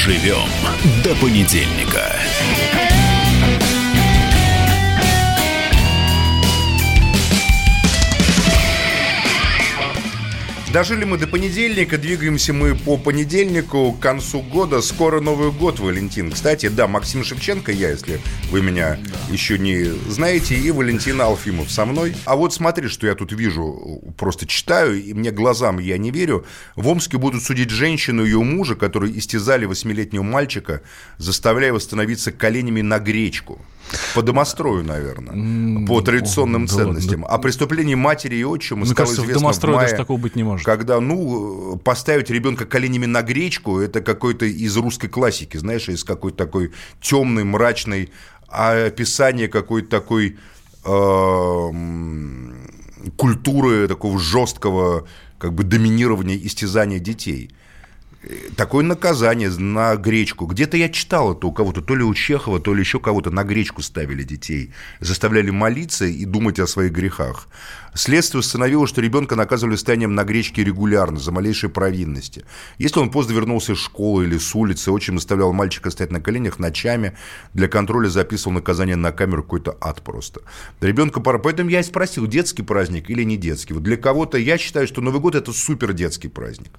Доживем до понедельника. Дожили мы до понедельника, двигаемся мы по понедельнику к концу года. Скоро Новый год, Валентин. Кстати, да, Максим Шевченко, я, если вы меня да. еще не знаете, и Валентин Алфимов со мной. А вот смотри, что я тут вижу, просто читаю, и мне глазам я не верю. В Омске будут судить женщину и ее мужа, которые истязали восьмилетнего мальчика, заставляя его становиться коленями на гречку. По домострою, наверное. По традиционным ценностям. О преступлении матери и отчима стало кажется, известно в в мае, даже такого быть не может. Когда, ну, поставить ребенка коленями на гречку, это какой-то из русской классики, знаешь, из какой-то такой темной, мрачной описание какой-то такой э, культуры такого жесткого как бы доминирования истязания детей такое наказание на гречку. Где-то я читал это у кого-то, то ли у Чехова, то ли еще кого-то на гречку ставили детей. Заставляли молиться и думать о своих грехах. Следствие установило, что ребенка наказывали стоянием на гречке регулярно за малейшие провинности. Если он поздно вернулся из школы или с улицы, отчим заставлял мальчика стоять на коленях ночами, для контроля записывал наказание на камеру, какой-то ад просто. Ребенка пора. Поэтому я и спросил, детский праздник или не детский. Вот для кого-то я считаю, что Новый год – это супер детский праздник.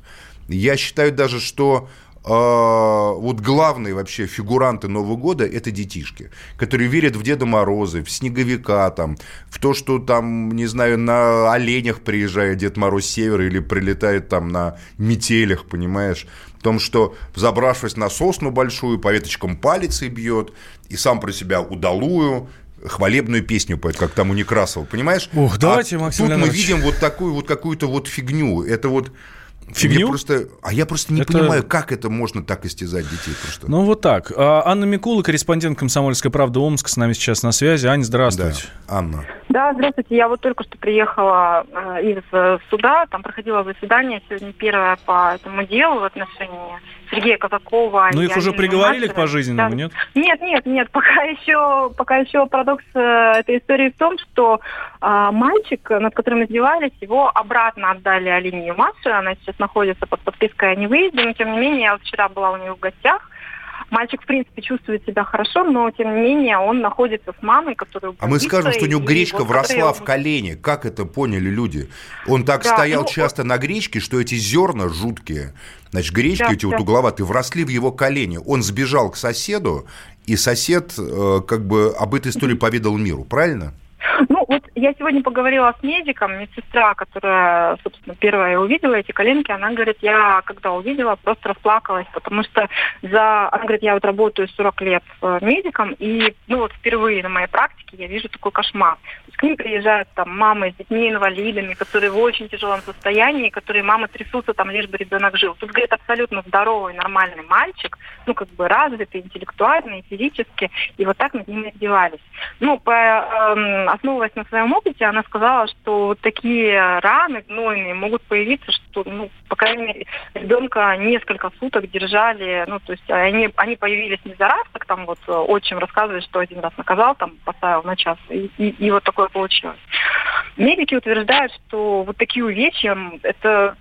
Я считаю даже, что э, вот главные вообще фигуранты Нового года – это детишки, которые верят в Деда Мороза, в Снеговика, там, в то, что там, не знаю, на оленях приезжает Дед Мороз с севера или прилетает там на метелях, понимаешь? В том, что, забравшись на сосну большую, по веточкам палец и бьет, и сам про себя удалую, хвалебную песню поет, как там у Некрасова, понимаешь? Ух, давайте, а Максим Тут мы видим вот такую вот какую-то вот фигню. Это вот Фигню? просто, а я просто не это... понимаю, как это можно так истязать детей. Просто. Ну вот так. А, Анна Микула, корреспондент «Комсомольской правды» Омск, с нами сейчас на связи. Аня, здравствуйте. Да, Анна. Да, здравствуйте. Я вот только что приехала э, из э, суда, там проходило заседание сегодня первое по этому делу в отношении Сергея Казакова. Ну их уже приговорили Мастера. к пожизненному, да. нет? Нет, нет, нет. Пока еще, пока еще парадокс э, этой истории в том, что э, мальчик, над которым издевались, его обратно отдали Алине Юмаше. Она сейчас находится под подпиской о невыезде, но тем не менее я вот вчера была у нее в гостях. Мальчик, в принципе, чувствует себя хорошо, но, тем не менее, он находится с мамой, которая... А мы скажем, что у него гречка вот, вросла в колени. Как это поняли люди? Он так да, стоял ну, часто на гречке, что эти зерна жуткие, значит, гречки да, эти да. вот угловатые, вросли в его колени. Он сбежал к соседу, и сосед э, как бы об этой истории поведал миру, правильно? Я сегодня поговорила с медиком, медсестра, которая, собственно, первая увидела эти коленки, она говорит, я когда увидела, просто расплакалась, потому что за... Она говорит, я вот работаю 40 лет медиком, и, ну, вот впервые на моей практике я вижу такой кошмар. К ним приезжают там мамы с детьми-инвалидами, которые в очень тяжелом состоянии, которые мамы трясутся там, лишь бы ребенок жил. Тут, говорит, абсолютно здоровый, нормальный мальчик, ну, как бы развитый интеллектуально и физически, и вот так над ним издевались. Ну, по, э, основываясь на своем опыте, она сказала, что вот такие раны гнойные могут появиться, что, ну, по крайней мере, ребенка несколько суток держали, ну, то есть они, они появились не за раз, как там вот отчим рассказывает, что один раз наказал, там, поставил на час, и, и, и вот такое получилось. Медики утверждают, что вот такие увечья это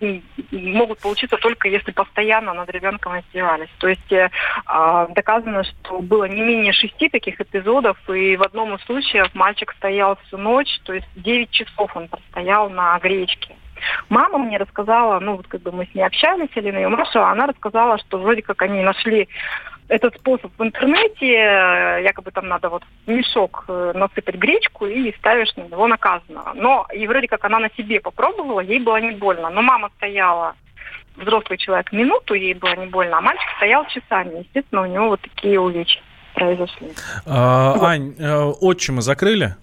могут получиться только если постоянно над ребенком издевались. То есть э, а, доказано, что было не менее шести таких эпизодов, и в одном из случаев мальчик стоял всю ночь, то есть 9 часов он простоял на гречке. Мама мне рассказала, ну вот как бы мы с ней общались, Елена и Маша, она рассказала, что вроде как они нашли этот способ в интернете, э, якобы там надо вот в мешок э, насыпать гречку и ставишь на него наказанного. Но и вроде как она на себе попробовала, ей было не больно. Но мама стояла, взрослый человек, минуту, ей было не больно, а мальчик стоял часами. Естественно, у него вот такие увечья произошли. А, вот. Ань, э, отчима закрыли?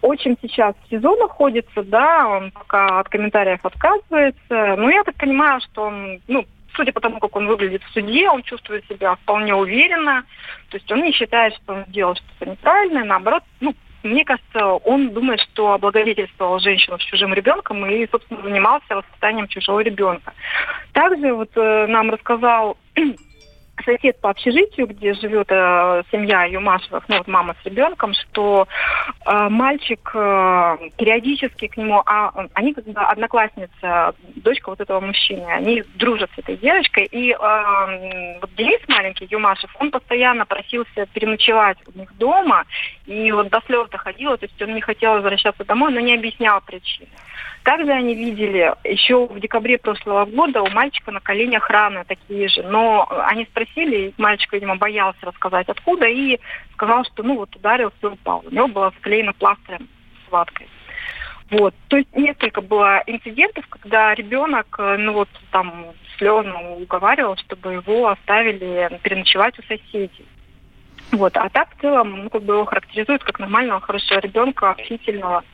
Очень сейчас в СИЗО находится, да, он пока от комментариев отказывается. Но я так понимаю, что он, ну, судя по тому, как он выглядит в суде, он чувствует себя вполне уверенно. То есть он не считает, что он сделал что-то неправильное. Наоборот, ну, мне кажется, он думает, что облагодетельствовал женщину с чужим ребенком и, собственно, занимался воспитанием чужого ребенка. Также вот э, нам рассказал сосед по общежитию, где живет э, семья Юмашевых, ну вот мама с ребенком, что э, мальчик э, периодически к нему, а они как бы одноклассница, дочка вот этого мужчины, они дружат с этой девочкой, и э, вот Денис маленький, Юмашев, он постоянно просился переночевать у них дома, и вот до слез доходило, то есть он не хотел возвращаться домой, но не объяснял причины. Также они видели еще в декабре прошлого года у мальчика на коленях раны такие же, но они спросили, мальчик, видимо, боялся рассказать откуда, и сказал, что ну вот ударился и упал. У него было склеено пластырем с ваткой. Вот. То есть несколько было инцидентов, когда ребенок, э, ну вот там слезно уговаривал, чтобы его оставили переночевать у соседей. Вот. А так в целом, ну, как бы его характеризуют как нормального, хорошего ребенка, общительного.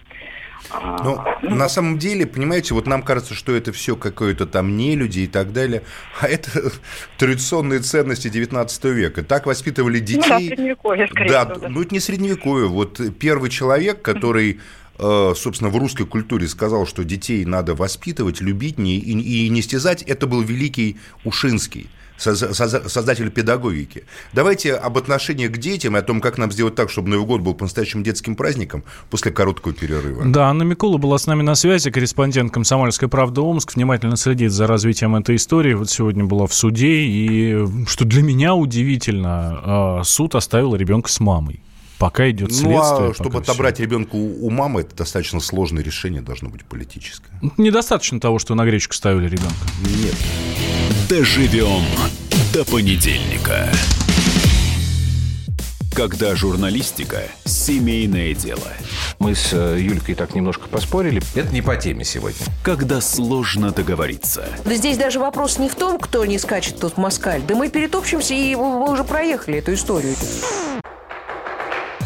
Ну, ну, на самом деле, понимаете, вот нам кажется, что это все какое-то там не люди и так далее, а это традиционные ценности 19 века. Так воспитывали детей. Ну, да, средневековье, скорее да, всего. Да. Ну, это не средневековье. Вот первый человек, который э, собственно, в русской культуре сказал, что детей надо воспитывать, любить не, и, и не стязать, это был великий Ушинский создатель педагогики. Давайте об отношении к детям и о том, как нам сделать так, чтобы Новый год был по-настоящему детским праздником после короткого перерыва. Да, Анна Микула была с нами на связи, корреспондент «Комсомольской правды» Омск, внимательно следит за развитием этой истории. Вот сегодня была в суде, и, что для меня удивительно, а, суд оставил ребенка с мамой. Пока идет следствие. Ну, а чтобы отобрать все. ребенка у, у мамы, это достаточно сложное решение должно быть политическое. Недостаточно того, что на гречку ставили ребенка. Нет. Доживем до понедельника. Когда журналистика – семейное дело. Мы с э, Юлькой так немножко поспорили. Это не по теме сегодня. Когда сложно договориться. Да здесь даже вопрос не в том, кто не скачет тут москаль. Да мы перетопчемся, и мы уже проехали эту историю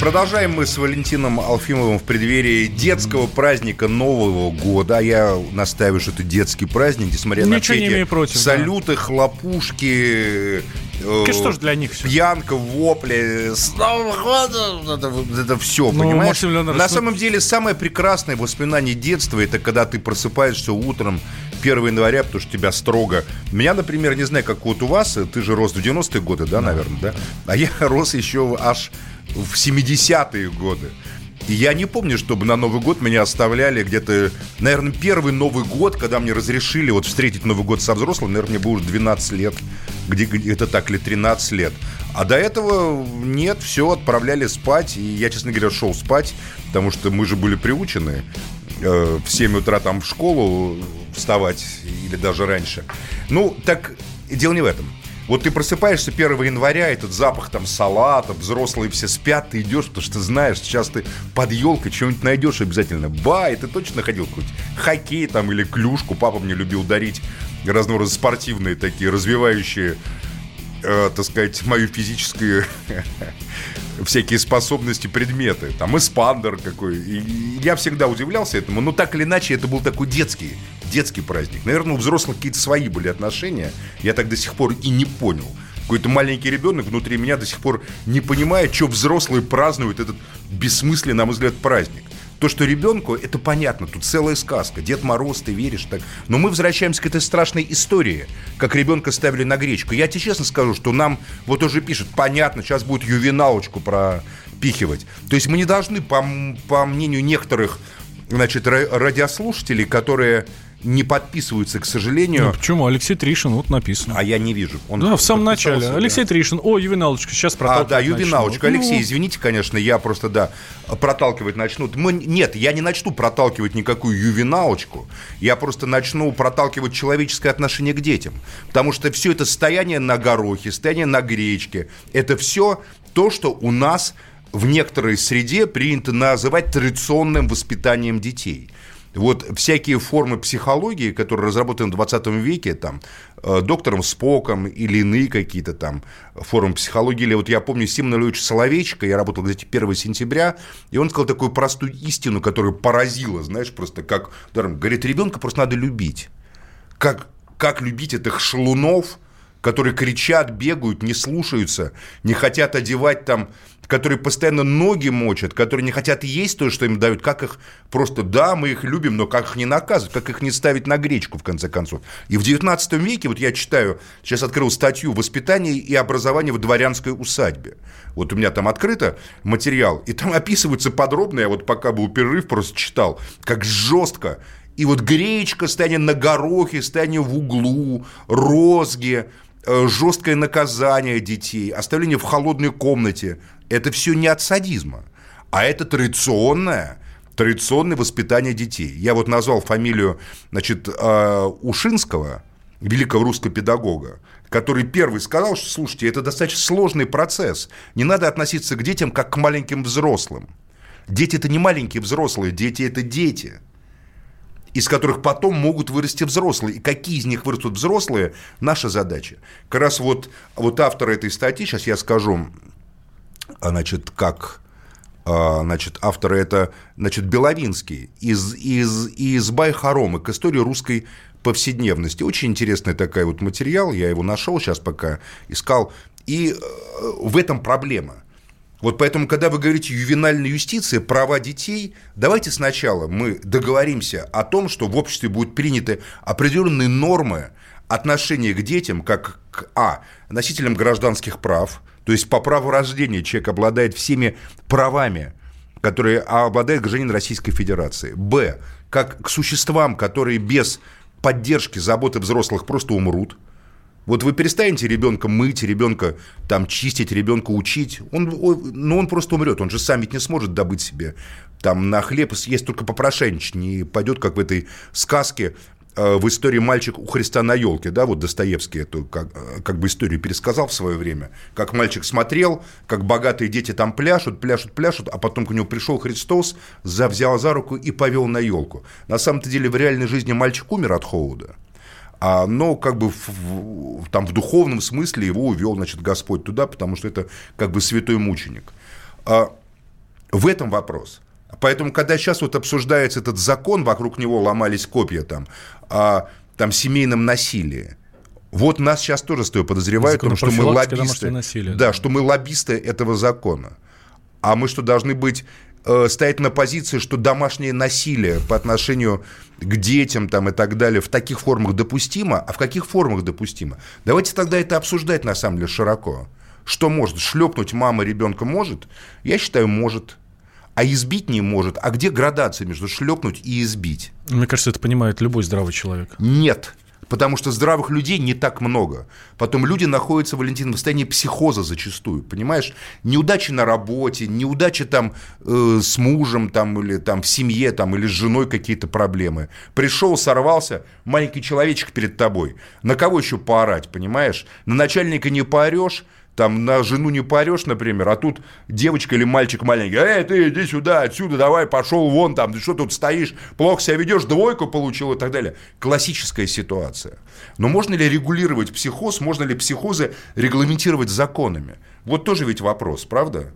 Продолжаем мы с Валентином Алфимовым в преддверии детского праздника Нового года. Я настаиваю, что это детский праздник, несмотря Ничего на все эти против, салюты, да. хлопушки, э, что же для них все? Пьянка, вопли, с Нового года, это, это все, ну, понимаешь? Максим На самом деле, самое прекрасное воспоминание детства, это когда ты просыпаешься утром 1 января, потому что тебя строго... Меня, например, не знаю, как вот у вас, ты же рос в 90-е годы, да, да, наверное, да? А я рос еще аж в 70-е годы. И я не помню, чтобы на Новый год меня оставляли где-то... Наверное, первый Новый год, когда мне разрешили вот встретить Новый год со взрослым, наверное, мне было уже 12 лет, где это так ли 13 лет. А до этого нет, все, отправляли спать. И я, честно говоря, шел спать, потому что мы же были приучены э, в 7 утра там в школу вставать или даже раньше. Ну, так дело не в этом. Вот ты просыпаешься 1 января, этот запах там салата, взрослые все спят, ты идешь, потому что знаешь, сейчас ты под елкой что-нибудь найдешь обязательно. Ба, и ты точно находил какой-нибудь хоккей там или клюшку. Папа мне любил дарить разного рода спортивные такие, развивающие, э, так сказать, мою физическую всякие способности, предметы. Там эспандер какой. И я всегда удивлялся этому. Но так или иначе, это был такой детский, детский праздник. Наверное, у взрослых какие-то свои были отношения. Я так до сих пор и не понял. Какой-то маленький ребенок внутри меня до сих пор не понимает, что взрослые празднуют этот бессмысленный, на мой взгляд, праздник. То, что ребенку, это понятно, тут целая сказка. Дед Мороз, ты веришь так. Но мы возвращаемся к этой страшной истории, как ребенка ставили на гречку. Я тебе честно скажу, что нам вот уже пишут, понятно, сейчас будет ювеналочку пропихивать. То есть мы не должны, по, по мнению некоторых значит, радиослушателей, которые не подписываются, к сожалению. Ну, почему? Алексей Тришин, вот написано. А я не вижу. Он да, в самом начале. Да. Алексей Тришин. О, ювеналочка, сейчас проталкивать А, да, ювеналочка. Начну. Алексей, ну. извините, конечно, я просто, да, проталкивать начну. Мы, нет, я не начну проталкивать никакую ювеналочку. Я просто начну проталкивать человеческое отношение к детям. Потому что все это состояние на горохе, состояние на гречке, это все то, что у нас в некоторой среде принято называть традиционным воспитанием детей. Вот всякие формы психологии, которые разработаны в 20 веке, там, э, доктором Споком или иные какие-то там формы психологии, или вот я помню Симона Львовича Соловейчика, я работал, кстати, 1 сентября, и он сказал такую простую истину, которая поразила, знаешь, просто как, говорит, ребенка просто надо любить. Как, как любить этих шалунов, которые кричат, бегают, не слушаются, не хотят одевать там, которые постоянно ноги мочат, которые не хотят есть то, что им дают, как их просто, да, мы их любим, но как их не наказывать, как их не ставить на гречку, в конце концов. И в 19 веке, вот я читаю, сейчас открыл статью «Воспитание и образование в дворянской усадьбе». Вот у меня там открыто материал, и там описывается подробно, я вот пока был перерыв, просто читал, как жестко и вот гречка, стояние на горохе, стояние в углу, розги, жесткое наказание детей, оставление в холодной комнате, это все не от садизма, а это традиционное, традиционное воспитание детей. Я вот назвал фамилию, значит, э, Ушинского, великого русского педагога, который первый сказал, что, слушайте, это достаточно сложный процесс. Не надо относиться к детям как к маленьким взрослым. Дети – это не маленькие взрослые, дети – это дети – из которых потом могут вырасти взрослые. И какие из них вырастут взрослые, наша задача. Как раз вот, вот автор этой статьи, сейчас я скажу, значит, как а, значит, автор это, значит, Беловинский из, из, из Байхаромы к истории русской повседневности. Очень интересный такой вот материал, я его нашел сейчас пока искал. И э, в этом проблема. Вот поэтому, когда вы говорите ювенальная юстиция, права детей, давайте сначала мы договоримся о том, что в обществе будут приняты определенные нормы отношения к детям, как к а. носителям гражданских прав, то есть по праву рождения человек обладает всеми правами, которые обладает гражданин Российской Федерации. Б. Как к существам, которые без поддержки, заботы взрослых просто умрут – вот вы перестанете ребенка мыть, ребенка там чистить, ребенка учить, он, ну, он просто умрет, он же сам ведь не сможет добыть себе там на хлеб, съесть только попрошайничать, не пойдет, как в этой сказке э, в истории «Мальчик у Христа на елке», да, вот Достоевский эту как, э, как бы историю пересказал в свое время, как мальчик смотрел, как богатые дети там пляшут, пляшут, пляшут, а потом к нему пришел Христос, взял за руку и повел на елку. На самом-то деле в реальной жизни мальчик умер от холода, но как бы в, там в духовном смысле его увел, значит, Господь туда, потому что это как бы святой мученик. А, в этом вопрос. Поэтому, когда сейчас вот обсуждается этот закон, вокруг него ломались копья там, о там, семейном насилии, вот нас сейчас тоже стоит подозревают, потому что мы лоббисты. Насилие, да, да, что мы лоббисты этого закона. А мы что, должны быть Э, стоять на позиции, что домашнее насилие по отношению к детям там, и так далее в таких формах допустимо, а в каких формах допустимо? Давайте тогда это обсуждать на самом деле широко. Что может? Шлепнуть мама ребенка может? Я считаю, может. А избить не может. А где градация между шлепнуть и избить? Мне кажется, это понимает любой здравый человек. Нет потому что здравых людей не так много. Потом люди находятся, Валентин, в состоянии психоза зачастую, понимаешь? Неудачи на работе, неудачи там э, с мужем там, или там в семье там, или с женой какие-то проблемы. Пришел, сорвался, маленький человечек перед тобой. На кого еще поорать, понимаешь? На начальника не поорешь, там на жену не парешь, например, а тут девочка или мальчик маленький, эй, ты иди сюда, отсюда, давай, пошел вон там, ты что тут стоишь, плохо себя ведешь, двойку получил и так далее. Классическая ситуация. Но можно ли регулировать психоз, можно ли психозы регламентировать законами? Вот тоже ведь вопрос, правда?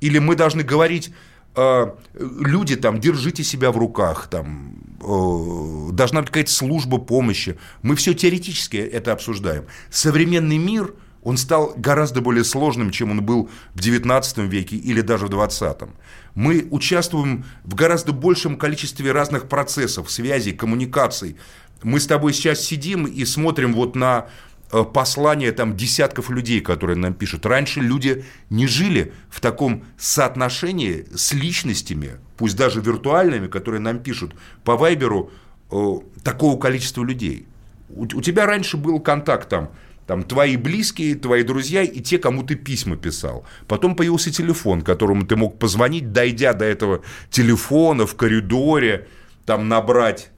Или мы должны говорить, э, люди там, держите себя в руках, там, э, должна быть какая-то служба помощи. Мы все теоретически это обсуждаем. Современный мир – он стал гораздо более сложным, чем он был в XIX веке или даже в XX. Мы участвуем в гораздо большем количестве разных процессов, связей, коммуникаций. Мы с тобой сейчас сидим и смотрим вот на э, послания там десятков людей, которые нам пишут. Раньше люди не жили в таком соотношении с личностями, пусть даже виртуальными, которые нам пишут по Вайберу э, такого количества людей. У, у тебя раньше был контакт там там твои близкие, твои друзья и те, кому ты письма писал. Потом появился телефон, которому ты мог позвонить, дойдя до этого телефона в коридоре, там набрать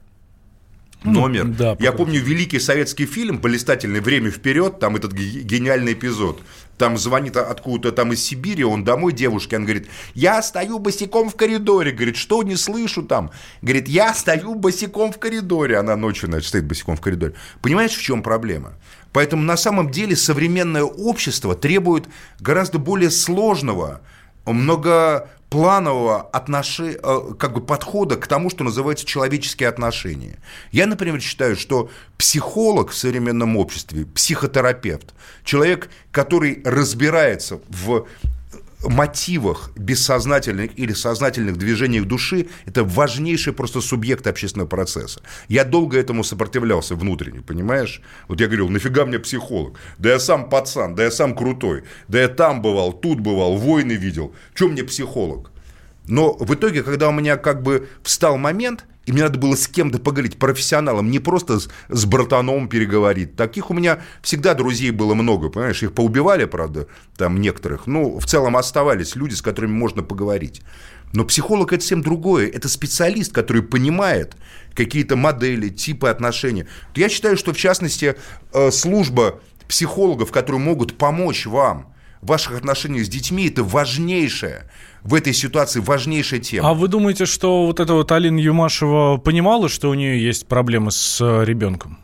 номер. да, Я помню великий советский фильм «Блистательное время вперед», там этот ге- гениальный эпизод. Там звонит откуда-то там из Сибири, он домой девушке, он говорит, я стою босиком в коридоре, говорит, что не слышу там? Говорит, я стою босиком в коридоре. Она ночью, значит, стоит босиком в коридоре. Понимаешь, в чем проблема? Поэтому на самом деле современное общество требует гораздо более сложного, многопланового отноши- э, как бы подхода к тому, что называется человеческие отношения. Я, например, считаю, что психолог в современном обществе, психотерапевт, человек, который разбирается в мотивах бессознательных или сознательных движениях души – это важнейший просто субъект общественного процесса. Я долго этому сопротивлялся внутренне, понимаешь? Вот я говорил, нафига мне психолог? Да я сам пацан, да я сам крутой, да я там бывал, тут бывал, войны видел. Чем мне психолог? Но в итоге, когда у меня как бы встал момент, и мне надо было с кем-то поговорить, профессионалом, не просто с, с братаном переговорить. Таких у меня всегда друзей было много, понимаешь, их поубивали, правда, там некоторых. Ну, в целом оставались люди, с которыми можно поговорить. Но психолог это совсем другое. Это специалист, который понимает какие-то модели, типы отношений. Я считаю, что в частности э, служба психологов, которые могут помочь вам в ваших отношениях с детьми, это важнейшая в этой ситуации важнейшая тема. А вы думаете, что вот эта вот Алина Юмашева понимала, что у нее есть проблемы с э, ребенком?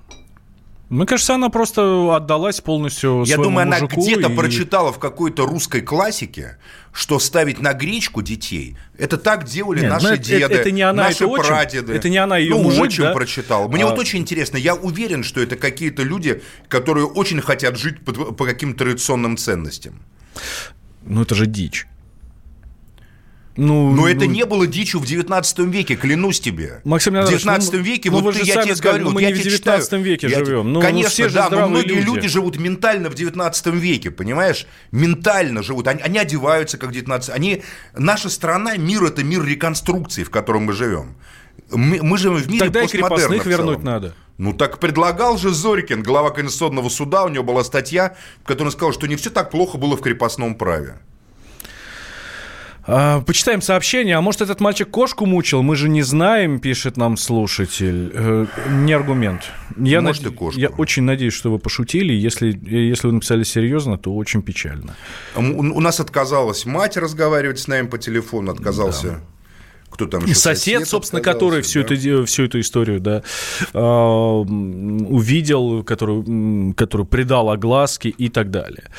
Мне кажется, она просто отдалась полностью Я своему думаю, она где-то и- прочитала в какой-то русской классике, что ставить на гречку детей, это так делали Нет, наши ну это- деды, это- это не она, наши это отчим. прадеды. Это не она, её ну, мужик, отчим да? прочитал. Мне А- вот очень интересно, я уверен, что это какие-то люди, которые очень хотят жить по, по каким-то традиционным ценностям. Ну это же дичь. Ну, Но это ну, не было дичью в 19 веке, клянусь тебе. Максим в Леонидович, 19 ну, веке, ну вот вы ты- же я тебе сказали, говорю, ну, мы я не в тебе 19 читаю. веке Я живем. Ну, Конечно, же да, но многие люди. люди. живут ментально в 19 веке, понимаешь? Ментально живут. Они, они одеваются как 19 они Наша страна, мир – это мир реконструкции, в котором мы живем. Мы, мы живем в мире Тогда и крепостных в вернуть надо. Ну так предлагал же Зорькин, глава Конституционного суда, у него была статья, в которой он сказал, что не все так плохо было в крепостном праве. А, почитаем сообщение. А может, этот мальчик кошку мучил? Мы же не знаем, пишет нам слушатель. Э, не аргумент. Я, Может, наде- и кошку. я очень надеюсь, что вы пошутили. Если, если вы написали серьезно, то очень печально. У, у нас отказалась мать разговаривать с нами по телефону, отказался... Кто там еще? Сосед, собственно, который всю, да. эту, всю эту историю да, м, увидел, который, который придал огласки и так далее.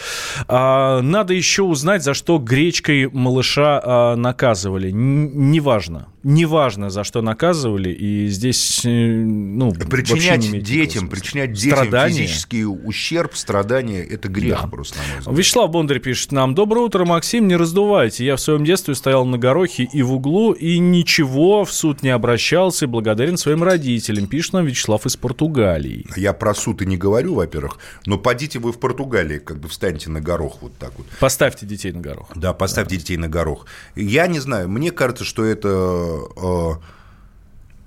А, надо еще узнать, за что гречкой малыша а, наказывали. Н- неважно. Неважно, за что наказывали. И здесь, э, ну, Причинять не детям, причинять детям Страдания. физический ущерб, страдания – это грех Да. просто, на мой взгляд. Вячеслав Бондарь пишет нам. Доброе утро, Максим, не раздувайте. Я в своем детстве стоял на горохе и в углу, и ничего, в суд не обращался, и благодарен своим родителям. Пишет нам Вячеслав из Португалии. Я про суд и не говорю, во-первых, но подите вы в Португалии, как бы встаньте на горох вот так вот. Поставьте детей на горох. Да, поставьте детей на горох. Я не знаю, мне кажется, что это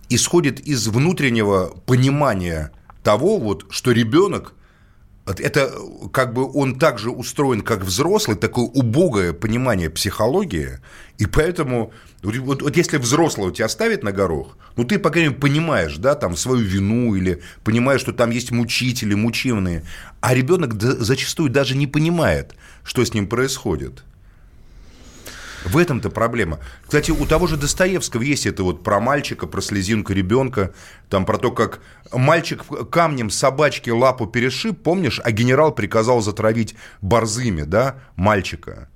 исходит из внутреннего понимания того, вот, что ребенок это как бы он также устроен, как взрослый, такое убогое понимание психологии, и поэтому вот, вот- если взрослого тебя ставит на горох, ну ты, по крайней мере, понимаешь, да, там свою вину или понимаешь, что там есть мучители, мучимые, а ребенок зачастую даже не понимает, что с ним происходит. В этом-то проблема. Кстати, у того же Достоевского есть это вот про мальчика, про слезинку ребенка, там про то, как мальчик камнем собачке лапу перешиб, помнишь, а генерал приказал затравить борзыми, да, мальчика,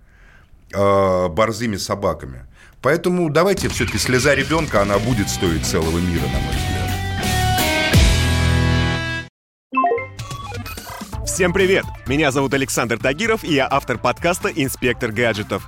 э, борзыми собаками. Поэтому давайте все-таки слеза ребенка, она будет стоить целого мира, на мой взгляд. Всем привет! Меня зовут Александр Тагиров, и я автор подкаста «Инспектор гаджетов».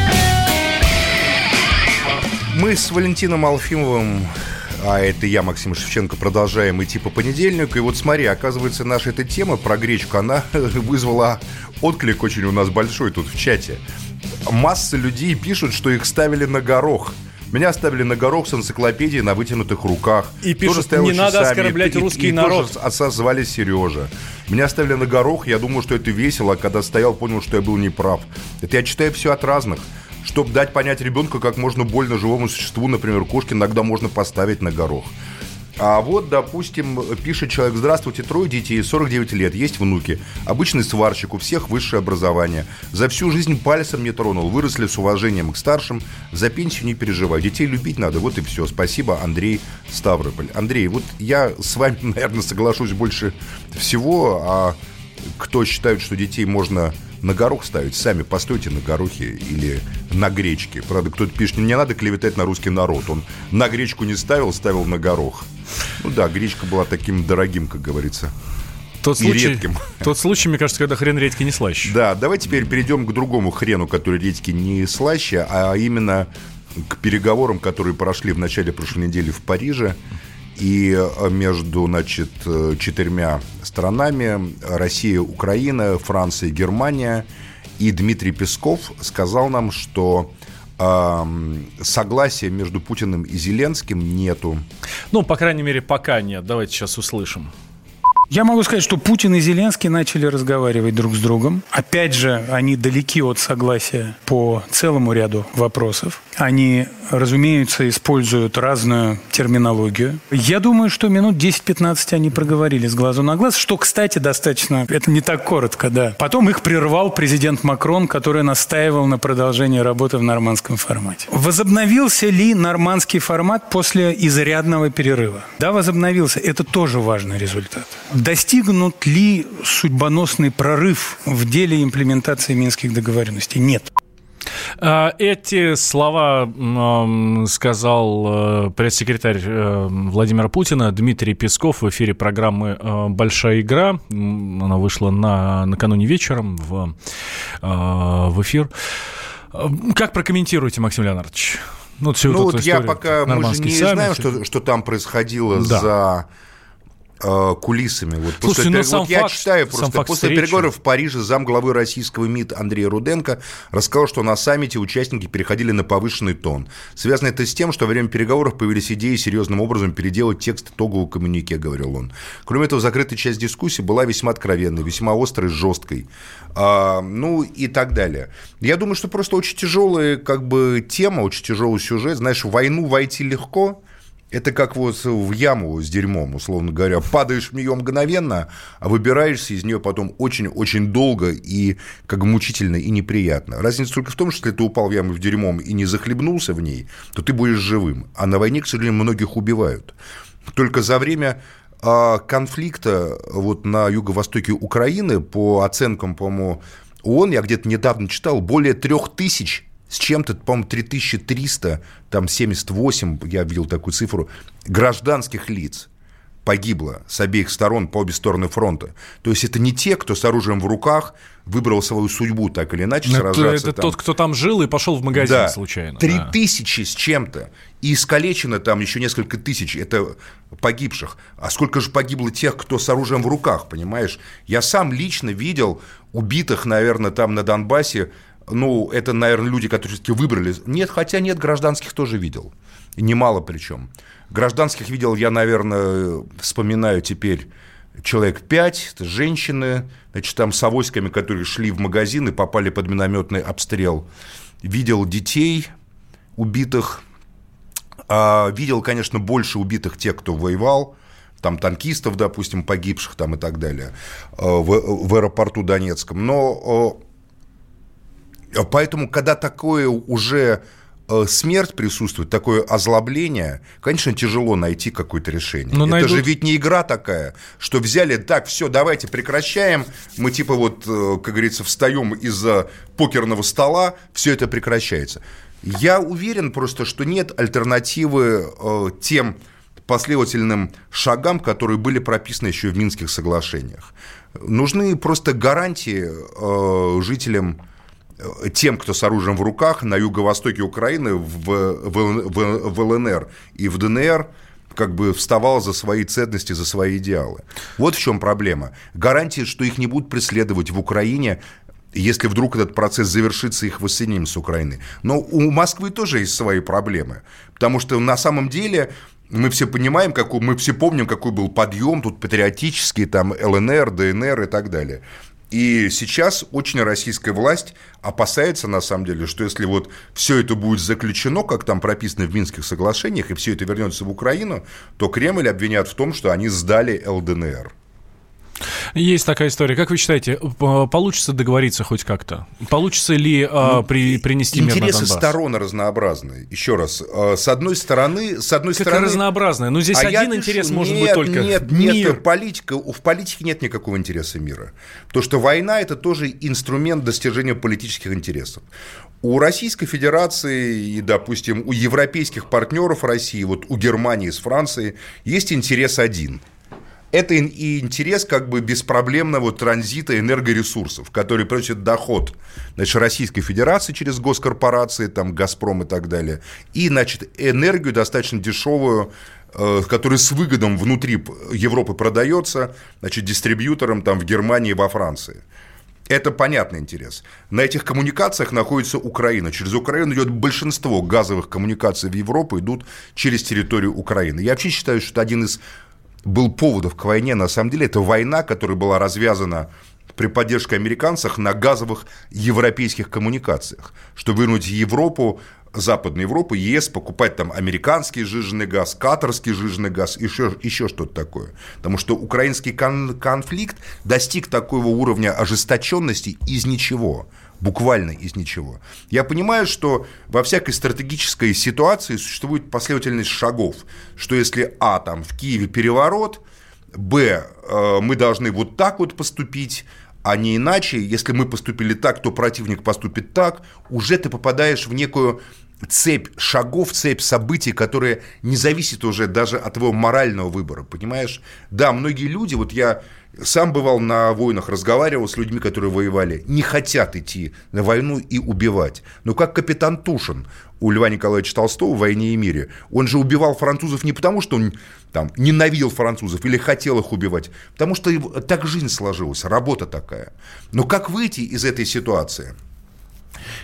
Мы с Валентином Алфимовым а это я, Максим Шевченко, продолжаем идти по понедельнику. И вот смотри, оказывается, наша эта тема про гречку, она вызвала отклик очень у нас большой тут в чате. Масса людей пишут, что их ставили на горох. Меня ставили на горох с энциклопедией на вытянутых руках. И пишут, не надо оскорблять и, русский и, народ. И тоже отца звали Сережа. Меня ставили на горох, я думал, что это весело, а когда стоял, понял, что я был неправ. Это я читаю все от разных. Чтобы дать понять ребенку, как можно больно живому существу, например, кошке, иногда можно поставить на горох. А вот, допустим, пишет человек, здравствуйте, трое детей, 49 лет, есть внуки. Обычный сварщик, у всех высшее образование. За всю жизнь пальцем не тронул, выросли с уважением к старшим, за пенсию не переживаю. Детей любить надо, вот и все. Спасибо, Андрей Ставрополь. Андрей, вот я с вами, наверное, соглашусь больше всего, а кто считает, что детей можно на горох ставить, сами постойте на горохе или на гречке. Правда, кто-то пишет, не надо клеветать на русский народ. Он на гречку не ставил, ставил на горох. Ну да, гречка была таким дорогим, как говорится. Тот и случай, редким. Тот случай, мне кажется, когда хрен редьки не слаще. Да, давай теперь перейдем к другому хрену, который редьки не слаще, а именно к переговорам, которые прошли в начале прошлой недели в Париже. И э, между, значит, э, четырьмя странами Россия, Украина, Франция, Германия. И Дмитрий Песков сказал нам, что согласия между Путиным и Зеленским нету. Ну, по крайней мере, пока нет. Давайте сейчас услышим. Я могу сказать, что Путин и Зеленский начали разговаривать друг с другом. Опять же, они далеки от согласия по целому ряду вопросов. Они, разумеется, используют разную терминологию. Я думаю, что минут 10-15 они проговорили с глазу на глаз, что, кстати, достаточно, это не так коротко, да. Потом их прервал президент Макрон, который настаивал на продолжении работы в нормандском формате. Возобновился ли нормандский формат после изрядного перерыва? Да, возобновился. Это тоже важный результат. Достигнут ли судьбоносный прорыв в деле имплементации минских договоренностей? Нет. А, эти слова сказал э, пресс-секретарь э, Владимира Путина Дмитрий Песков в эфире программы э, «Большая игра». Она вышла на, накануне вечером в, в эфир. Как прокомментируете, Максим Леонардович? Ну, всю ну вот я пока, мы же не саммит. знаем, что, что там происходило да. за кулисами. Вот Слушайте, после, ну, сам вот я читаю просто, после встречи. переговоров в Париже замглавы российского МИД Андрей Руденко рассказал, что на саммите участники переходили на повышенный тон. Связано это с тем, что во время переговоров появились идеи серьезным образом переделать текст итогового коммюнике, говорил он. Кроме этого, закрытая часть дискуссии была весьма откровенной, весьма острой, жесткой. А, ну и так далее. Я думаю, что просто очень тяжелая как бы тема, очень тяжелый сюжет. Знаешь, в войну войти легко, это как вот в яму с дерьмом, условно говоря. Падаешь в нее мгновенно, а выбираешься из нее потом очень-очень долго и как мучительно и неприятно. Разница только в том, что если ты упал в яму в дерьмом и не захлебнулся в ней, то ты будешь живым. А на войне, к сожалению, многих убивают. Только за время а, конфликта вот на юго-востоке Украины, по оценкам, по-моему, ООН, я где-то недавно читал, более трех тысяч с чем-то, по-моему, 3300, там 78, я видел такую цифру, гражданских лиц погибло с обеих сторон, по обе стороны фронта. То есть это не те, кто с оружием в руках выбрал свою судьбу так или иначе это, сражаться. Это там. тот, кто там жил и пошел в магазин да. случайно. Три да. тысячи с чем-то. И искалечено там еще несколько тысяч. Это погибших. А сколько же погибло тех, кто с оружием в руках, понимаешь? Я сам лично видел убитых, наверное, там на Донбассе ну, это, наверное, люди, которые все-таки выбрали. Нет, хотя нет, гражданских тоже видел. Немало причем. Гражданских видел я, наверное, вспоминаю теперь человек пять, это женщины, значит, там с авоськами, которые шли в магазин и попали под минометный обстрел. Видел детей убитых, а, видел, конечно, больше убитых тех, кто воевал, там танкистов, допустим, погибших там и так далее, а, в, в аэропорту Донецком. Но Поэтому, когда такое уже э, смерть присутствует, такое озлобление, конечно, тяжело найти какое-то решение. Но Это найдут... же ведь не игра такая, что взяли, так, все, давайте прекращаем, мы типа вот, э, как говорится, встаем из-за покерного стола, все это прекращается. Я уверен просто, что нет альтернативы э, тем последовательным шагам, которые были прописаны еще в Минских соглашениях. Нужны просто гарантии э, жителям тем, кто с оружием в руках на юго-востоке Украины, в, в, в, в ЛНР и в ДНР, как бы вставал за свои ценности, за свои идеалы. Вот в чем проблема. Гарантии, что их не будут преследовать в Украине, если вдруг этот процесс завершится их воссоединением с Украиной. Но у Москвы тоже есть свои проблемы. Потому что на самом деле мы все понимаем, какой, мы все помним, какой был подъем тут патриотический, там ЛНР, ДНР и так далее. И сейчас очень российская власть опасается, на самом деле, что если вот все это будет заключено, как там прописано в Минских соглашениях, и все это вернется в Украину, то Кремль обвинят в том, что они сдали ЛДНР. Есть такая история. Как вы считаете, получится договориться хоть как-то? Получится ли ну, при, принести интересы мир на Донбасс? сторон разнообразные. Еще раз, а, с одной стороны, с одной как стороны, разнообразные. Ну здесь а один интерес пишу, может нет, быть только нет, мир. нет, политика. В политике нет никакого интереса мира, потому что война это тоже инструмент достижения политических интересов. У Российской Федерации и, допустим, у европейских партнеров России, вот у Германии с Францией, есть интерес один – это и интерес как бы беспроблемного транзита энергоресурсов, который приносит доход значит, Российской Федерации через госкорпорации, там, «Газпром» и так далее, и, значит, энергию достаточно дешевую, э, которая с выгодом внутри Европы продается, значит, дистрибьюторам там в Германии во Франции. Это понятный интерес. На этих коммуникациях находится Украина. Через Украину идет большинство газовых коммуникаций в Европу, идут через территорию Украины. Я вообще считаю, что это один из был поводов к войне, на самом деле, это война, которая была развязана при поддержке американцев на газовых европейских коммуникациях, что вернуть Европу, Западную Европу, ЕС, покупать там американский жиженный газ, катарский жиженный газ, еще, еще что-то такое. Потому что украинский кон- конфликт достиг такого уровня ожесточенности из ничего буквально из ничего. Я понимаю, что во всякой стратегической ситуации существует последовательность шагов, что если А, там, в Киеве переворот, Б, э, мы должны вот так вот поступить, а не иначе, если мы поступили так, то противник поступит так, уже ты попадаешь в некую цепь шагов, цепь событий, которые не зависит уже даже от твоего морального выбора, понимаешь? Да, многие люди, вот я сам бывал на войнах, разговаривал с людьми, которые воевали, не хотят идти на войну и убивать. Но как капитан Тушин у Льва Николаевича Толстого в «Войне и мире», он же убивал французов не потому, что он там, ненавидел французов или хотел их убивать, потому что так жизнь сложилась, работа такая. Но как выйти из этой ситуации –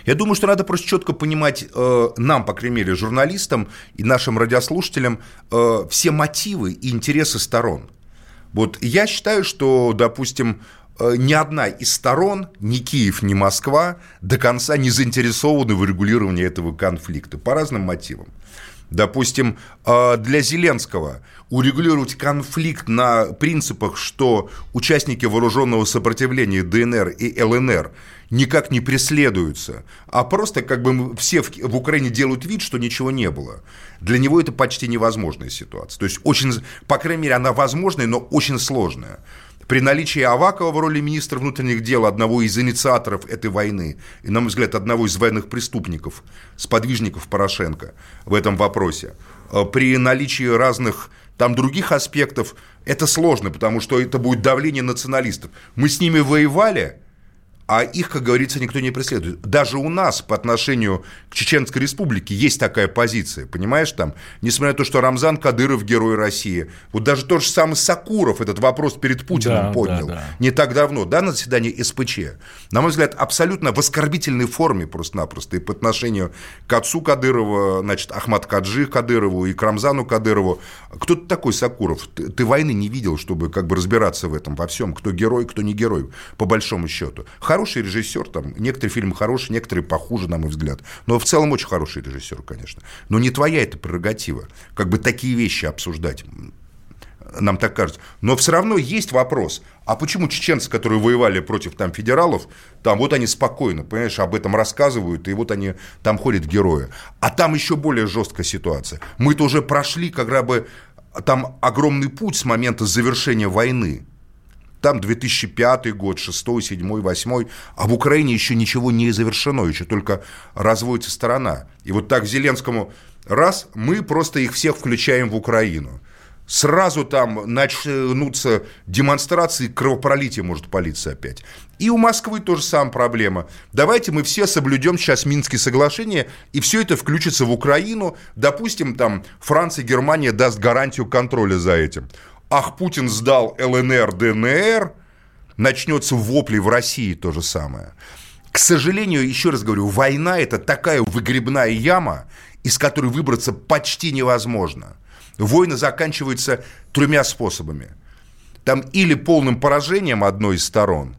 я думаю, что надо просто четко понимать э, нам, по крайней мере, журналистам и нашим радиослушателям э, все мотивы и интересы сторон. Вот я считаю, что, допустим, э, ни одна из сторон, ни Киев, ни Москва до конца не заинтересованы в регулировании этого конфликта по разным мотивам. Допустим, э, для Зеленского урегулировать конфликт на принципах, что участники вооруженного сопротивления ДНР и ЛНР никак не преследуются, а просто как бы все в, в Украине делают вид, что ничего не было. Для него это почти невозможная ситуация. То есть очень, по крайней мере, она возможная, но очень сложная. При наличии Авакова в роли министра внутренних дел, одного из инициаторов этой войны, и, на мой взгляд, одного из военных преступников, сподвижников Порошенко в этом вопросе, э, при наличии разных там других аспектов, это сложно, потому что это будет давление националистов. Мы с ними воевали, а их, как говорится, никто не преследует. Даже у нас по отношению к Чеченской Республике есть такая позиция, понимаешь, там, несмотря на то, что Рамзан Кадыров герой России, вот даже тот же самый Сакуров этот вопрос перед Путиным да, поднял да, да. не так давно, да, на заседании СПЧ, на мой взгляд, абсолютно в оскорбительной форме просто-напросто и по отношению к отцу Кадырова, значит, Ахмад Каджи Кадырову и к Рамзану Кадырову. Кто ты такой, Сакуров? Ты, ты войны не видел, чтобы как бы разбираться в этом во всем, кто герой, кто не герой, по большому счету хороший режиссер, там, некоторые фильмы хорошие, некоторые похуже, на мой взгляд. Но в целом очень хороший режиссер, конечно. Но не твоя это прерогатива, как бы такие вещи обсуждать нам так кажется. Но все равно есть вопрос, а почему чеченцы, которые воевали против там федералов, там вот они спокойно, понимаешь, об этом рассказывают, и вот они там ходят герои. А там еще более жесткая ситуация. Мы-то уже прошли как бы там огромный путь с момента завершения войны. Там 2005 год, 6, 7, 8, а в Украине еще ничего не завершено, еще только разводится сторона. И вот так Зеленскому раз, мы просто их всех включаем в Украину. Сразу там начнутся демонстрации, кровопролитие может политься опять. И у Москвы тоже самая проблема. Давайте мы все соблюдем сейчас Минские соглашения, и все это включится в Украину. Допустим, там Франция, Германия даст гарантию контроля за этим. Ах, Путин сдал ЛНР, ДНР, начнется вопли в России то же самое. К сожалению, еще раз говорю, война – это такая выгребная яма, из которой выбраться почти невозможно – Войны заканчиваются тремя способами. Там или полным поражением одной из сторон,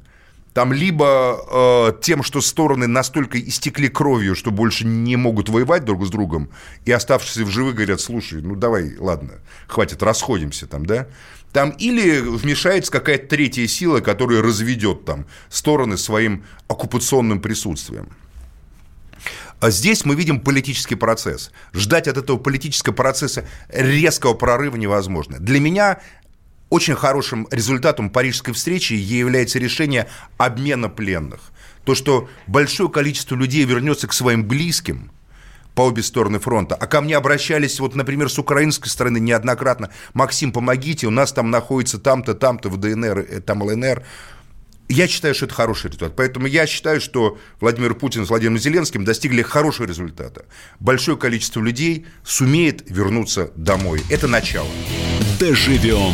там либо э, тем, что стороны настолько истекли кровью, что больше не могут воевать друг с другом, и оставшиеся в живых говорят, слушай, ну давай, ладно, хватит, расходимся там, да? Там или вмешается какая-то третья сила, которая разведет там стороны своим оккупационным присутствием. А здесь мы видим политический процесс. Ждать от этого политического процесса резкого прорыва невозможно. Для меня очень хорошим результатом парижской встречи является решение обмена пленных. То, что большое количество людей вернется к своим близким по обе стороны фронта. А ко мне обращались, вот, например, с украинской стороны неоднократно. Максим, помогите, у нас там находится там-то, там-то в ДНР, э, там ЛНР. Я считаю, что это хороший результат. Поэтому я считаю, что Владимир Путин с Владимиром Зеленским достигли хорошего результата. Большое количество людей сумеет вернуться домой. Это начало. Доживем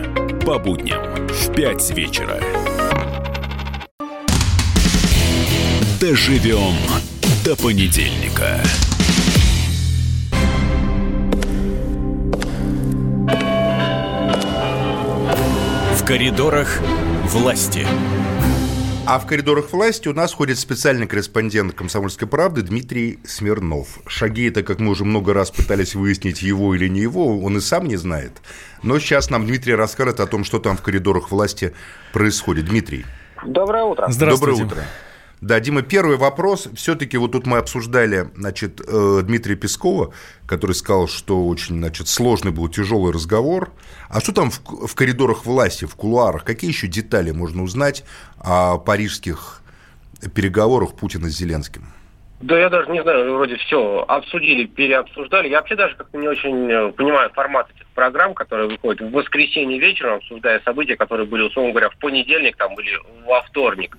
По будням в 5 вечера. Доживем до понедельника. В коридорах власти. А в коридорах власти у нас ходит специальный корреспондент «Комсомольской правды» Дмитрий Смирнов. Шаги это, как мы уже много раз пытались выяснить, его или не его, он и сам не знает. Но сейчас нам Дмитрий расскажет о том, что там в коридорах власти происходит. Дмитрий. Доброе утро. Здравствуйте. Доброе утро. Да, Дима, первый вопрос. Все-таки вот тут мы обсуждали, значит, э, Дмитрия Пескова, который сказал, что очень, значит, сложный был тяжелый разговор. А что там в, в коридорах власти, в кулуарах? Какие еще детали можно узнать о парижских переговорах Путина с Зеленским? Да я даже не знаю, вроде все обсудили, переобсуждали. Я вообще даже как-то не очень э, понимаю формат этих программ, которые выходят в воскресенье вечером, обсуждая события, которые были, условно говоря, в понедельник там или во вторник.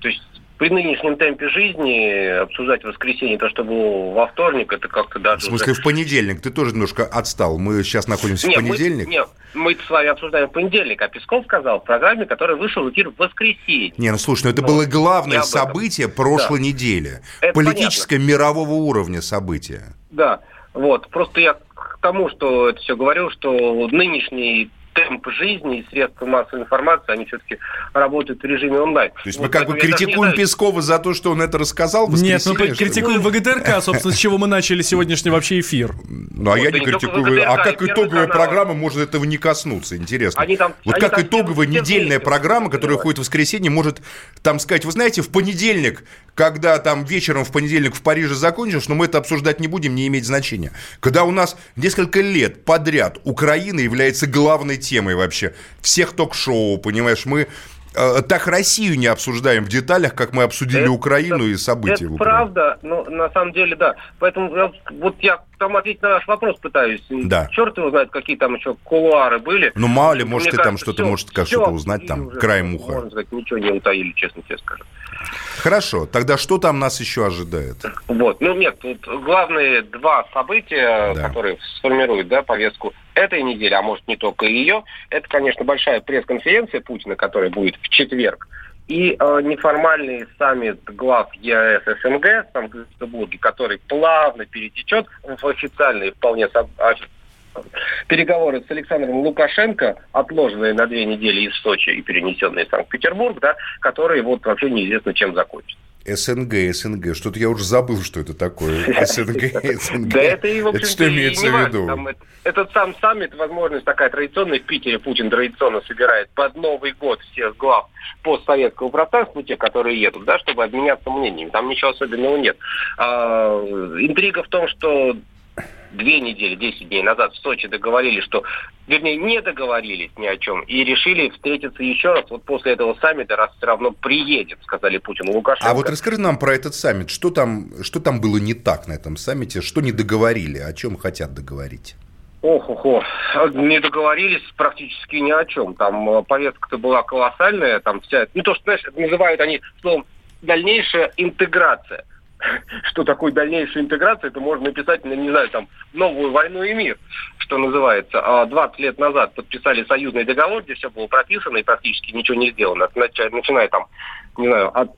То есть при нынешнем темпе жизни обсуждать в воскресенье то, что было во вторник, это как-то даже... В смысле, уже... в понедельник? Ты тоже немножко отстал. Мы сейчас находимся нет, в понедельник. Мы, нет, мы с вами обсуждаем в понедельник, а Песков сказал в программе, которая вышла в эфир в воскресенье. Не, ну слушай, ну это ну, было главное событие прошлой да. недели. Это Политическое понятно. мирового уровня событие. Да, вот. Просто я к тому, что это все говорил, что нынешний темп жизни и средства массовой информации, они все-таки работают в режиме онлайн. То есть вот, мы как бы критикуем Пескова за то, что он это рассказал Нет, мы критикуем ВГТРК, собственно, с чего мы начали сегодняшний вообще эфир. Ну, а я не критикую. А как итоговая программа может этого не коснуться? Интересно. Вот как итоговая недельная программа, которая ходит в воскресенье, может там сказать, вы знаете, в понедельник, когда там вечером в понедельник в Париже закончишь, но мы это обсуждать не будем, не имеет значения. Когда у нас несколько лет подряд Украина является главной темой вообще всех ток-шоу, понимаешь, мы э, так Россию не обсуждаем в деталях, как мы обсудили это, Украину и события это в Украине. правда, но на самом деле, да. Поэтому я, вот я там ответить на ваш вопрос пытаюсь. Да. Черт его знает, какие там еще кулуары были. Ну, мало ли, может, Мне ты кажется, там что-то, может, как что-то узнать, там, краем уха. Можно сказать, ничего не утаили, честно тебе скажу. Хорошо, тогда что там нас еще ожидает? Вот, ну нет, тут главные два события, да. которые сформируют да, повестку этой недели, а может не только ее, это, конечно, большая пресс-конференция Путина, которая будет в четверг, и э, неформальный саммит глав ЕАЭС СНГ в Санкт-Петербурге, который плавно перетечет в официальные вполне переговоры с Александром Лукашенко, отложенные на две недели из Сочи и перенесенные в Санкт-Петербург, да, которые вот вообще неизвестно чем закончатся. СНГ, СНГ. Что-то я уже забыл, что это такое. СНГ, СНГ. Да это и, в Это что имеется в виду? Этот сам саммит, возможность такая традиционная, в Питере Путин традиционно собирает под Новый год всех глав постсоветского пространства, те, которые едут, да, чтобы обменяться мнениями. Там ничего особенного нет. А, интрига в том, что две недели, 10 дней назад в Сочи договорились, что, вернее, не договорились ни о чем, и решили встретиться еще раз вот после этого саммита, раз все равно приедет, сказали Путину Лукашенко. А вот расскажи нам про этот саммит. Что там, что там было не так на этом саммите? Что не договорили? О чем хотят договорить? Ох, ох, ох. Не договорились практически ни о чем. Там э, повестка-то была колоссальная, там вся... Ну, то, что, знаешь, называют они словом дальнейшая интеграция. Что такое дальнейшая интеграция, это можно написать, ну, не знаю, там, новую войну и мир, что называется. А 20 лет назад подписали союзный договор, где все было прописано и практически ничего не сделано. Начиная, там, не знаю, от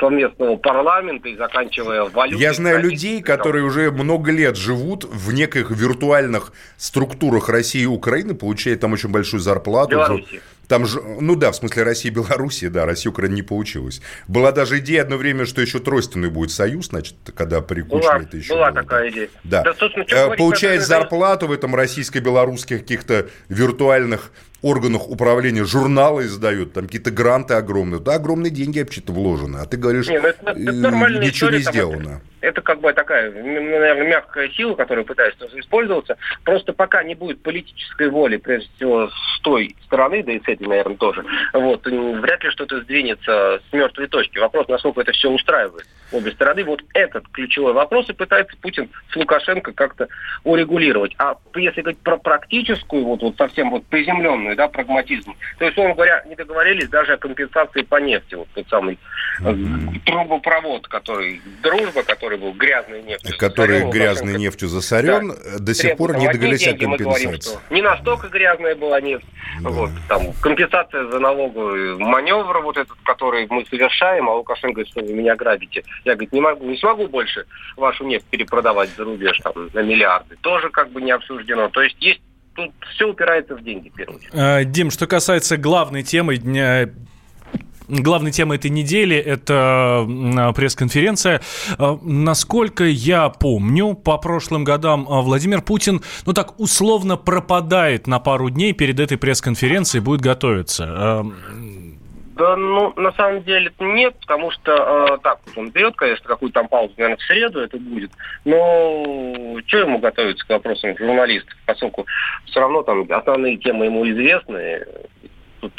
совместного парламента и заканчивая валютой. Я знаю людей, которые уже много лет живут в неких виртуальных структурах России и Украины, получают там очень большую зарплату. Беларуси. Там же, ну да, в смысле России и Белоруссии, да, Россия Украина не получилось. Была даже идея одно время, что еще тройственный будет союз, значит, когда при Была, это еще была было, такая идея. Да. Да, собственно, Э, Получает зарплату в этом российско-белорусских каких-то виртуальных органах управления, журналы издают, там какие-то гранты огромные. Да, огромные деньги вообще-то вложены. А ты говоришь, Не, ну это- это э, ничего не история, там сделано. Это как бы такая, наверное, мягкая сила, которая пытается использоваться. Просто пока не будет политической воли, прежде всего, с той стороны, да и с этой, наверное, тоже, вот, вряд ли что-то сдвинется с мертвой точки. Вопрос, насколько это все устраивает обе стороны. Вот этот ключевой вопрос и пытается Путин с Лукашенко как-то урегулировать. А если говорить про практическую, вот, вот совсем вот приземленную, да, прагматизм, то есть, условно говоря, не договорились даже о компенсации по нефти. Вот тот самый э, трубопровод, который, дружба, который был грязной нефтью. который засорен, грязной нефтью засорен, Да. до сих пор не договорились о мы говорим, компенсации. что не настолько грязная была нефть. Вот, там, компенсация за налоговый маневр, вот этот, который мы совершаем, а Лукашенко говорит, что вы меня грабите. Я, говорит, не могу, не смогу больше вашу нефть перепродавать за рубеж там, на миллиарды. Тоже как бы не обсуждено. То есть есть тут все упирается в деньги, в. Э, Дим, что касается главной темы дня Главной темой этой недели это м, пресс-конференция. Э, Насколько я помню, по прошлым годам э, Владимир Путин, ну так условно пропадает на пару дней перед этой пресс-конференцией, будет готовиться. Да, ну, на самом деле нет, потому что э, так, вот он берет, конечно, какую-то там паузу, наверное, в среду это будет, но что ему готовиться к вопросам журналистов, поскольку все равно там основные темы ему известны. Тут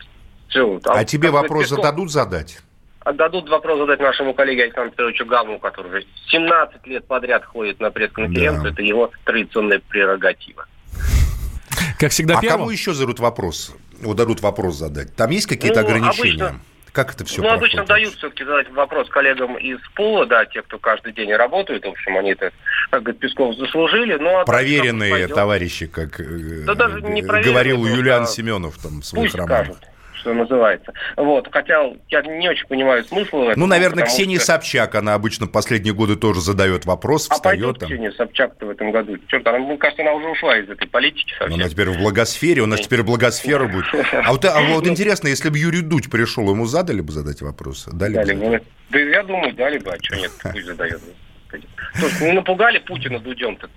всё, там, А тебе вопрос Песков- зададут задать? Отдадут вопрос задать нашему коллеге Александру Петровичу Гаму, который уже 17 лет подряд ходит на пресс-конференцию. Да. Это его традиционная прерогатива. Как всегда, а первым. кому еще зададут вопрос? Вот дадут вопрос задать. Там есть какие-то Ну, ограничения? обычно- Как это все ну, обычно дают все-таки задать вопрос коллегам из пула, да, те, кто каждый день работают. В общем, они это, как говорит Песков, заслужили. Но Проверенные товарищи, как э, Да даже не э, говорил просто, Юлиан а Семенов там в своих Пусть романах. скажут, что называется. Вот, хотя я не очень понимаю смысла в этом. Ну, наверное, Ксения что- Собчак, она обычно последние годы тоже задает вопрос, А встает пойдет там. Ксения Собчак-то в этом году? Черт, она, мне кажется, она уже ушла из этой политики совсем. Она теперь в благосфере, у нас теперь благосфера будет. А вот, а вот интересно, если бы Юрий Дудь пришел, ему задали бы задать вопрос? Дали бы Дали задать? бы. Да я думаю, дали бы, а что нет, пусть задает. Слушай, ну напугали Путина Дудем-то.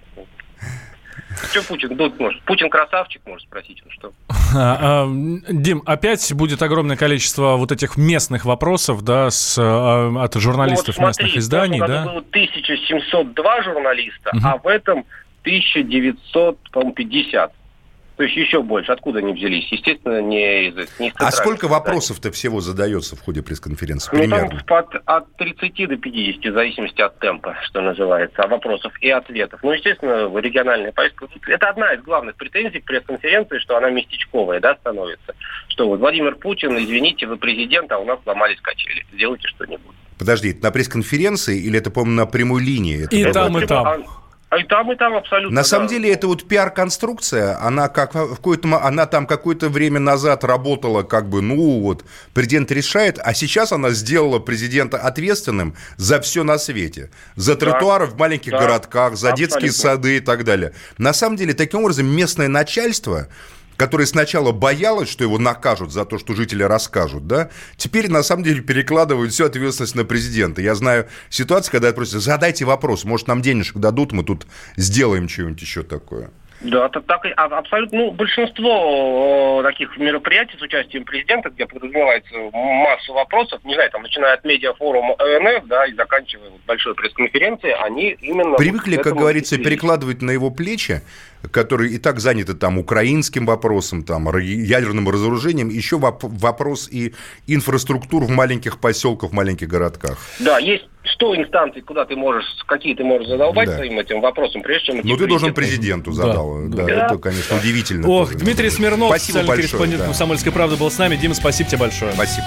Что Путин Дуд может? Путин красавчик, может спросить, он что? А, а, Дим, опять будет огромное количество вот этих местных вопросов, да, с, а, от журналистов вот смотри, местных изданий, да? было 1702 журналиста, Мгм. а в этом 1950. То есть еще больше. Откуда они взялись? Естественно, не из, не из А сколько вопросов-то всего задается в ходе пресс-конференции? Ну, там Примерно. от, от 30 до 50, в зависимости от темпа, что называется, а вопросов и ответов. Ну, естественно, региональная повестка. Это одна из главных претензий к пресс-конференции, что она местечковая, да, становится. Что вот Владимир Путин, извините, вы президент, а у нас сломались качели. Сделайте что-нибудь. Подожди, это на пресс-конференции или это, по-моему, на прямой линии? Это И было? там, и там. А, и там, и там абсолютно. На самом да. деле это вот пиар-конструкция, она как в какое-то, она там какое-то время назад работала как бы, ну вот, президент решает, а сейчас она сделала президента ответственным за все на свете. За тротуары в маленьких Да. городках, за детские Абсолютно. сады и так далее. На самом деле, таким образом, местное начальство которая сначала боялась, что его накажут за то, что жители расскажут, да, теперь на самом деле перекладывают всю ответственность на президента. Я знаю ситуацию, когда просят, задайте вопрос, может, нам денежек дадут, мы тут сделаем что-нибудь еще такое. Да, это так а, абсолютно. Ну, большинство таких мероприятий с участием президента, где подразумевается массу вопросов, не знаю, там, начиная от медиафорума ОНФ, да, и заканчивая большой пресс-конференцией, они именно... Привыкли, вот как говорится, перекладывать на его плечи которые и так заняты там украинским вопросом, там, ядерным разоружением, еще вопрос и инфраструктур в маленьких поселках, в маленьких городках. Да, есть 100 инстанций, куда ты можешь, какие ты можешь задолбать да. своим этим вопросом, прежде чем... Ну, ты должен президенту задал. Да, да, да. это, конечно, удивительно. Ох, Дмитрий Смирнов, спасибо большое, корреспондент да. «Комсомольской правды» был с нами. Дима, спасибо тебе большое. Спасибо.